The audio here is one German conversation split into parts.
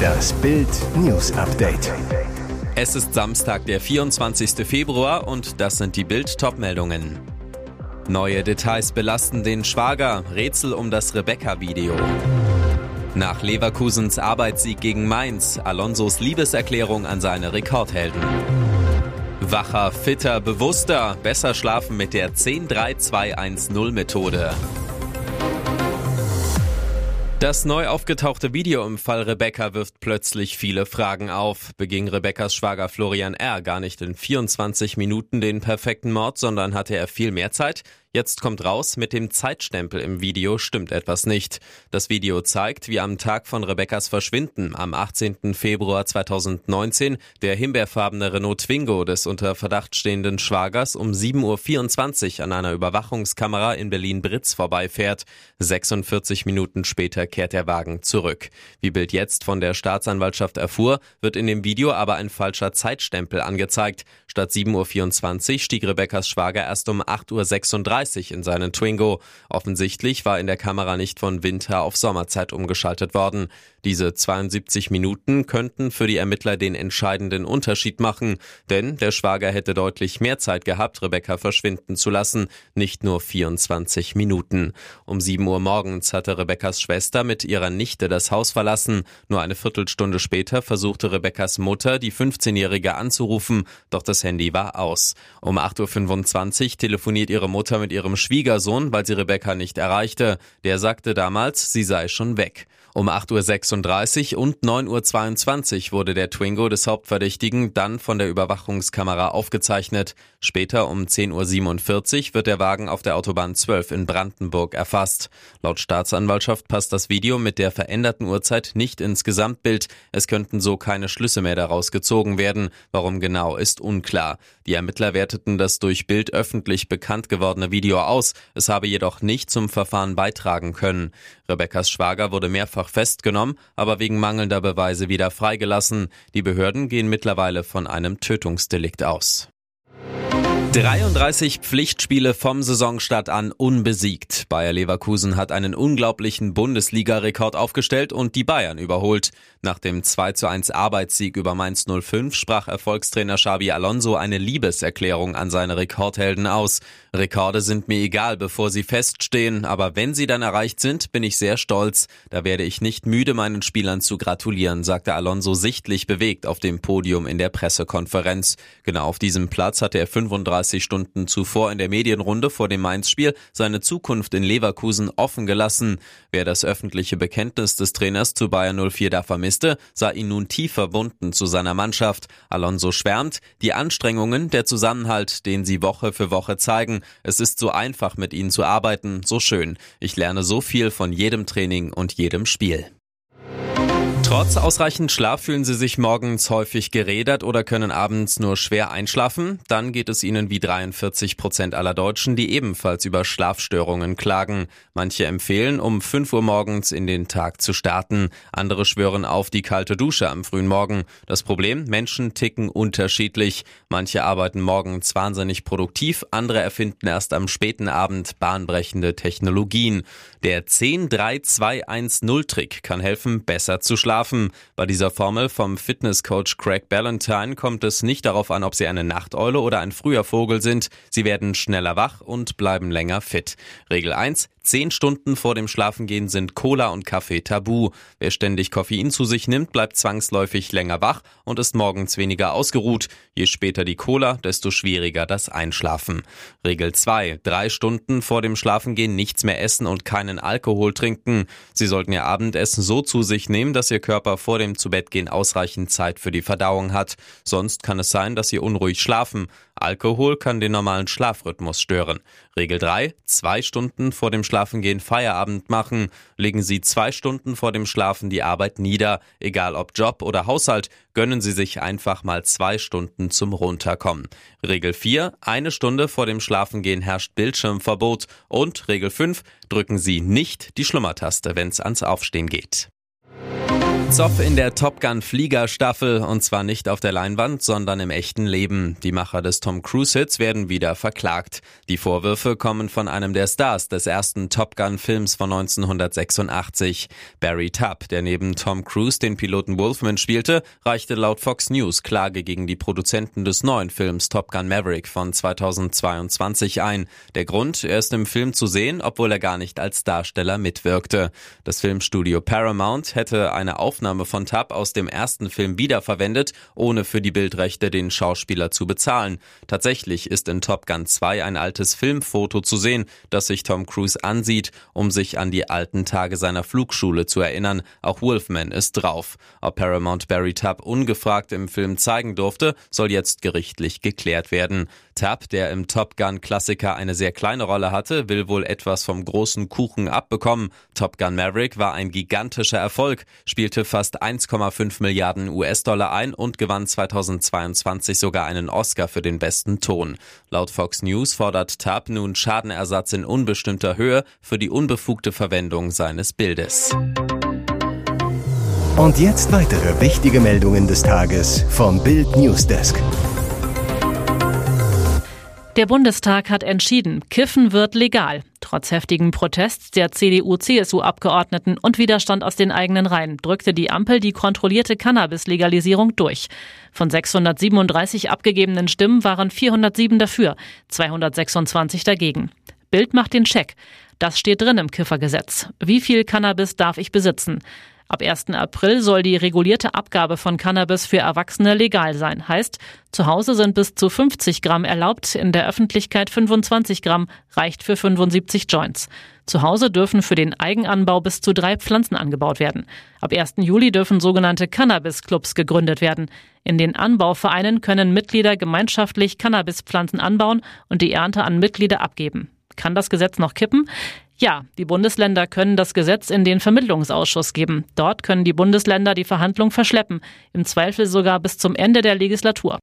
Das Bild News Update. Es ist Samstag, der 24. Februar und das sind die Bild Topmeldungen. Neue Details belasten den Schwager, Rätsel um das Rebecca-Video. Nach Leverkusens Arbeitssieg gegen Mainz, Alonsos Liebeserklärung an seine Rekordhelden. Wacher, fitter, bewusster, besser schlafen mit der 10-3-2-1-0-Methode. Das neu aufgetauchte Video im Fall Rebecca wirft plötzlich viele Fragen auf. Beging Rebeccas Schwager Florian R. gar nicht in 24 Minuten den perfekten Mord, sondern hatte er viel mehr Zeit? Jetzt kommt raus, mit dem Zeitstempel im Video stimmt etwas nicht. Das Video zeigt, wie am Tag von Rebekkas Verschwinden am 18. Februar 2019 der himbeerfarbene Renault Twingo des unter Verdacht stehenden Schwagers um 7.24 Uhr an einer Überwachungskamera in Berlin-Britz vorbeifährt. 46 Minuten später kehrt der Wagen zurück. Wie Bild jetzt von der Staatsanwaltschaft erfuhr, wird in dem Video aber ein falscher Zeitstempel angezeigt. Statt 7.24 Uhr stieg Rebekkas Schwager erst um 8.36 Uhr in seinen Twingo. Offensichtlich war in der Kamera nicht von Winter auf Sommerzeit umgeschaltet worden. Diese 72 Minuten könnten für die Ermittler den entscheidenden Unterschied machen, denn der Schwager hätte deutlich mehr Zeit gehabt, Rebecca verschwinden zu lassen, nicht nur 24 Minuten. Um 7 Uhr morgens hatte Rebeccas Schwester mit ihrer Nichte das Haus verlassen. Nur eine Viertelstunde später versuchte Rebeccas Mutter, die 15-Jährige anzurufen, doch das Handy war aus. Um 8.25 Uhr telefoniert ihre Mutter mit ihrem Schwiegersohn, weil sie Rebecca nicht erreichte. Der sagte damals, sie sei schon weg. Um 8.36 Uhr und 9.22 Uhr wurde der Twingo des Hauptverdächtigen dann von der Überwachungskamera aufgezeichnet. Später um 10.47 Uhr wird der Wagen auf der Autobahn 12 in Brandenburg erfasst. Laut Staatsanwaltschaft passt das Video mit der veränderten Uhrzeit nicht ins Gesamtbild. Es könnten so keine Schlüsse mehr daraus gezogen werden. Warum genau ist unklar. Die Ermittler werteten das durch Bild öffentlich bekannt gewordene Video aus. Es habe jedoch nicht zum Verfahren beitragen können. Rebekkas Schwager wurde mehrfach mehrfach festgenommen, aber wegen mangelnder Beweise wieder freigelassen. Die Behörden gehen mittlerweile von einem Tötungsdelikt aus. 33 Pflichtspiele vom Saisonstart an unbesiegt. Bayer Leverkusen hat einen unglaublichen Bundesliga-Rekord aufgestellt und die Bayern überholt. Nach dem 2 zu 1 Arbeitssieg über Mainz 05 sprach Erfolgstrainer Xabi Alonso eine Liebeserklärung an seine Rekordhelden aus. Rekorde sind mir egal, bevor sie feststehen, aber wenn sie dann erreicht sind, bin ich sehr stolz. Da werde ich nicht müde, meinen Spielern zu gratulieren, sagte Alonso sichtlich bewegt auf dem Podium in der Pressekonferenz. Genau auf diesem Platz hatte er 35 35 Stunden zuvor in der Medienrunde vor dem Mainz-Spiel seine Zukunft in Leverkusen offen gelassen. Wer das öffentliche Bekenntnis des Trainers zu Bayern 04 da vermisste, sah ihn nun tief verbunden zu seiner Mannschaft. Alonso schwärmt, die Anstrengungen, der Zusammenhalt, den sie Woche für Woche zeigen. Es ist so einfach mit ihnen zu arbeiten, so schön. Ich lerne so viel von jedem Training und jedem Spiel. Trotz ausreichend Schlaf fühlen Sie sich morgens häufig gerädert oder können abends nur schwer einschlafen? Dann geht es Ihnen wie 43 Prozent aller Deutschen, die ebenfalls über Schlafstörungen klagen. Manche empfehlen, um 5 Uhr morgens in den Tag zu starten. Andere schwören auf die kalte Dusche am frühen Morgen. Das Problem, Menschen ticken unterschiedlich. Manche arbeiten morgens wahnsinnig produktiv, andere erfinden erst am späten Abend bahnbrechende Technologien. Der 10-3-2-1-0-Trick kann helfen, besser zu schlafen schlafen. Bei dieser Formel vom Fitnesscoach Craig Ballantyne kommt es nicht darauf an, ob Sie eine Nachteule oder ein früher Vogel sind. Sie werden schneller wach und bleiben länger fit. Regel 1. Zehn Stunden vor dem Schlafengehen sind Cola und Kaffee tabu. Wer ständig Koffein zu sich nimmt, bleibt zwangsläufig länger wach und ist morgens weniger ausgeruht. Je später die Cola, desto schwieriger das Einschlafen. Regel 2. Drei Stunden vor dem Schlafengehen nichts mehr essen und keinen Alkohol trinken. Sie sollten Ihr Abendessen so zu sich nehmen, dass Ihr Körper vor dem Zubettgehen ausreichend Zeit für die Verdauung hat. Sonst kann es sein, dass Sie unruhig schlafen. Alkohol kann den normalen Schlafrhythmus stören. Regel 3. Zwei Stunden vor dem Schlafengehen Feierabend machen. Legen Sie zwei Stunden vor dem Schlafen die Arbeit nieder. Egal ob Job oder Haushalt, gönnen Sie sich einfach mal zwei Stunden zum Runterkommen. Regel 4. Eine Stunde vor dem Schlafengehen herrscht Bildschirmverbot. Und Regel 5. Drücken Sie nicht die Schlummertaste, wenn es ans Aufstehen geht. Zoff in der Top Gun Fliegerstaffel und zwar nicht auf der Leinwand, sondern im echten Leben. Die Macher des Tom Cruise Hits werden wieder verklagt. Die Vorwürfe kommen von einem der Stars des ersten Top Gun Films von 1986. Barry Tubb, der neben Tom Cruise den Piloten Wolfman spielte, reichte laut Fox News Klage gegen die Produzenten des neuen Films Top Gun Maverick von 2022 ein. Der Grund, er ist im Film zu sehen, obwohl er gar nicht als Darsteller mitwirkte. Das Filmstudio Paramount hätte eine Aufnahme Aufnahme von Tab aus dem ersten Film wiederverwendet, ohne für die Bildrechte den Schauspieler zu bezahlen. Tatsächlich ist in Top Gun 2 ein altes Filmfoto zu sehen, das sich Tom Cruise ansieht, um sich an die alten Tage seiner Flugschule zu erinnern. Auch Wolfman ist drauf. Ob Paramount Barry Tab ungefragt im Film zeigen durfte, soll jetzt gerichtlich geklärt werden. Tab, der im Top Gun Klassiker eine sehr kleine Rolle hatte, will wohl etwas vom großen Kuchen abbekommen. Top Gun Maverick war ein gigantischer Erfolg, spielte fast 1,5 Milliarden US-Dollar ein und gewann 2022 sogar einen Oscar für den besten Ton. Laut Fox News fordert Tab nun Schadenersatz in unbestimmter Höhe für die unbefugte Verwendung seines Bildes. Und jetzt weitere wichtige Meldungen des Tages vom Bild Newsdesk. Der Bundestag hat entschieden, Kiffen wird legal. Trotz heftigen Protests der CDU-CSU-Abgeordneten und Widerstand aus den eigenen Reihen drückte die Ampel die kontrollierte Cannabis-Legalisierung durch. Von 637 abgegebenen Stimmen waren 407 dafür, 226 dagegen. Bild macht den Check. Das steht drin im Kiffergesetz. Wie viel Cannabis darf ich besitzen? Ab 1. April soll die regulierte Abgabe von Cannabis für Erwachsene legal sein. Heißt, zu Hause sind bis zu 50 Gramm erlaubt, in der Öffentlichkeit 25 Gramm, reicht für 75 Joints. Zu Hause dürfen für den Eigenanbau bis zu drei Pflanzen angebaut werden. Ab 1. Juli dürfen sogenannte Cannabis-Clubs gegründet werden. In den Anbauvereinen können Mitglieder gemeinschaftlich Cannabispflanzen anbauen und die Ernte an Mitglieder abgeben. Kann das Gesetz noch kippen? Ja, die Bundesländer können das Gesetz in den Vermittlungsausschuss geben. Dort können die Bundesländer die Verhandlung verschleppen, im Zweifel sogar bis zum Ende der Legislatur.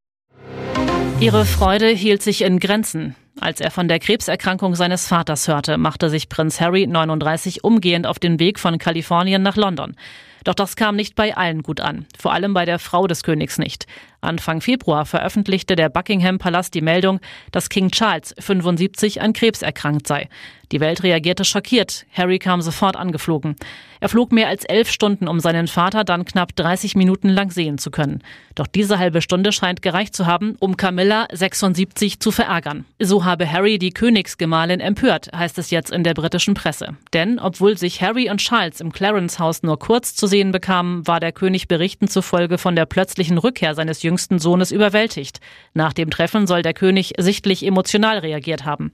Ihre Freude hielt sich in Grenzen. Als er von der Krebserkrankung seines Vaters hörte, machte sich Prinz Harry 39 umgehend auf den Weg von Kalifornien nach London. Doch das kam nicht bei allen gut an, vor allem bei der Frau des Königs nicht. Anfang Februar veröffentlichte der Buckingham Palast die Meldung, dass King Charles 75 an Krebs erkrankt sei. Die Welt reagierte schockiert. Harry kam sofort angeflogen. Er flog mehr als elf Stunden, um seinen Vater dann knapp 30 Minuten lang sehen zu können. Doch diese halbe Stunde scheint gereicht zu haben, um Camilla 76 zu verärgern. So habe Harry die Königsgemahlin empört, heißt es jetzt in der britischen Presse. Denn obwohl sich Harry und Charles im Clarence-Haus nur kurz zu sehen bekamen, war der König Berichten zufolge von der plötzlichen Rückkehr seines jüngsten Sohnes überwältigt. Nach dem Treffen soll der König sichtlich emotional reagiert haben.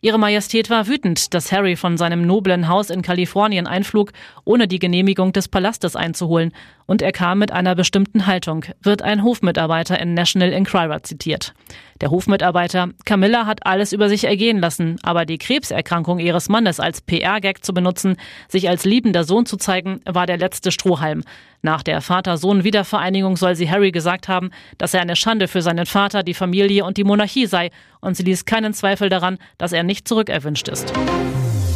Ihre Majestät war wütend, dass Harry von seinem noblen Haus in Kalifornien einflug, ohne die Genehmigung des Palastes einzuholen, und er kam mit einer bestimmten Haltung, wird ein Hofmitarbeiter in National Enquirer zitiert. Der Hofmitarbeiter, Camilla hat alles über sich ergehen lassen, aber die Krebserkrankung ihres Mannes als PR-Gag zu benutzen, sich als liebender Sohn zu zeigen, war der letzte Strohhalm. Nach der Vater-Sohn-Wiedervereinigung soll sie Harry gesagt haben, dass er eine Schande für seinen Vater, die Familie und die Monarchie sei, und sie ließ keinen Zweifel daran, dass er nicht zurückerwünscht ist.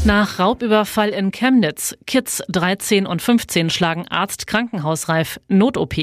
Nach Raubüberfall in Chemnitz. Kids 13 und 15 schlagen Arzt krankenhausreif. Not-OP.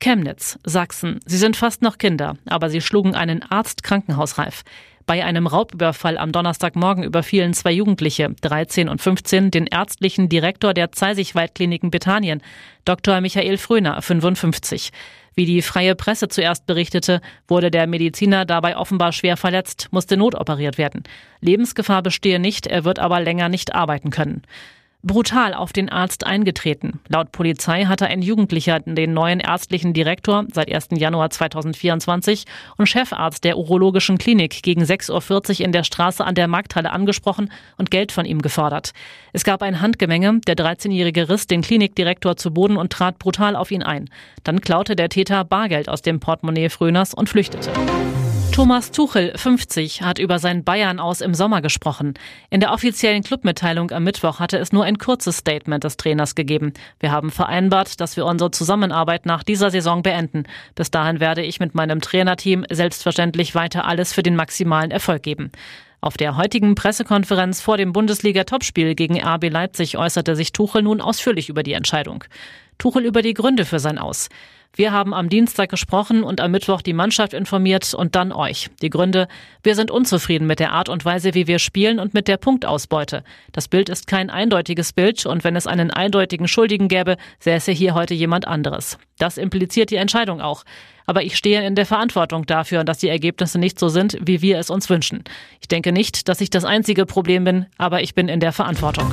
Chemnitz, Sachsen. Sie sind fast noch Kinder, aber sie schlugen einen Arzt krankenhausreif. Bei einem Raubüberfall am Donnerstagmorgen überfielen zwei Jugendliche, 13 und 15, den ärztlichen Direktor der Zeisigwaldkliniken Bethanien, Dr. Michael Fröner, 55. Wie die freie Presse zuerst berichtete, wurde der Mediziner dabei offenbar schwer verletzt, musste notoperiert werden. Lebensgefahr bestehe nicht, er wird aber länger nicht arbeiten können brutal auf den Arzt eingetreten. Laut Polizei hatte ein Jugendlicher den neuen ärztlichen Direktor seit 1. Januar 2024 und Chefarzt der urologischen Klinik gegen 6.40 Uhr in der Straße an der Markthalle angesprochen und Geld von ihm gefordert. Es gab ein Handgemenge, der 13-Jährige riss den Klinikdirektor zu Boden und trat brutal auf ihn ein. Dann klaute der Täter Bargeld aus dem Portemonnaie Fröners und flüchtete. Thomas Tuchel, 50, hat über sein Bayern aus im Sommer gesprochen. In der offiziellen Clubmitteilung am Mittwoch hatte es nur ein kurzes Statement des Trainers gegeben. Wir haben vereinbart, dass wir unsere Zusammenarbeit nach dieser Saison beenden. Bis dahin werde ich mit meinem Trainerteam selbstverständlich weiter alles für den maximalen Erfolg geben. Auf der heutigen Pressekonferenz vor dem Bundesliga-Topspiel gegen RB Leipzig äußerte sich Tuchel nun ausführlich über die Entscheidung. Tuchel über die Gründe für sein Aus. Wir haben am Dienstag gesprochen und am Mittwoch die Mannschaft informiert und dann euch. Die Gründe, wir sind unzufrieden mit der Art und Weise, wie wir spielen und mit der Punktausbeute. Das Bild ist kein eindeutiges Bild und wenn es einen eindeutigen Schuldigen gäbe, säße hier heute jemand anderes. Das impliziert die Entscheidung auch. Aber ich stehe in der Verantwortung dafür, dass die Ergebnisse nicht so sind, wie wir es uns wünschen. Ich denke nicht, dass ich das einzige Problem bin, aber ich bin in der Verantwortung.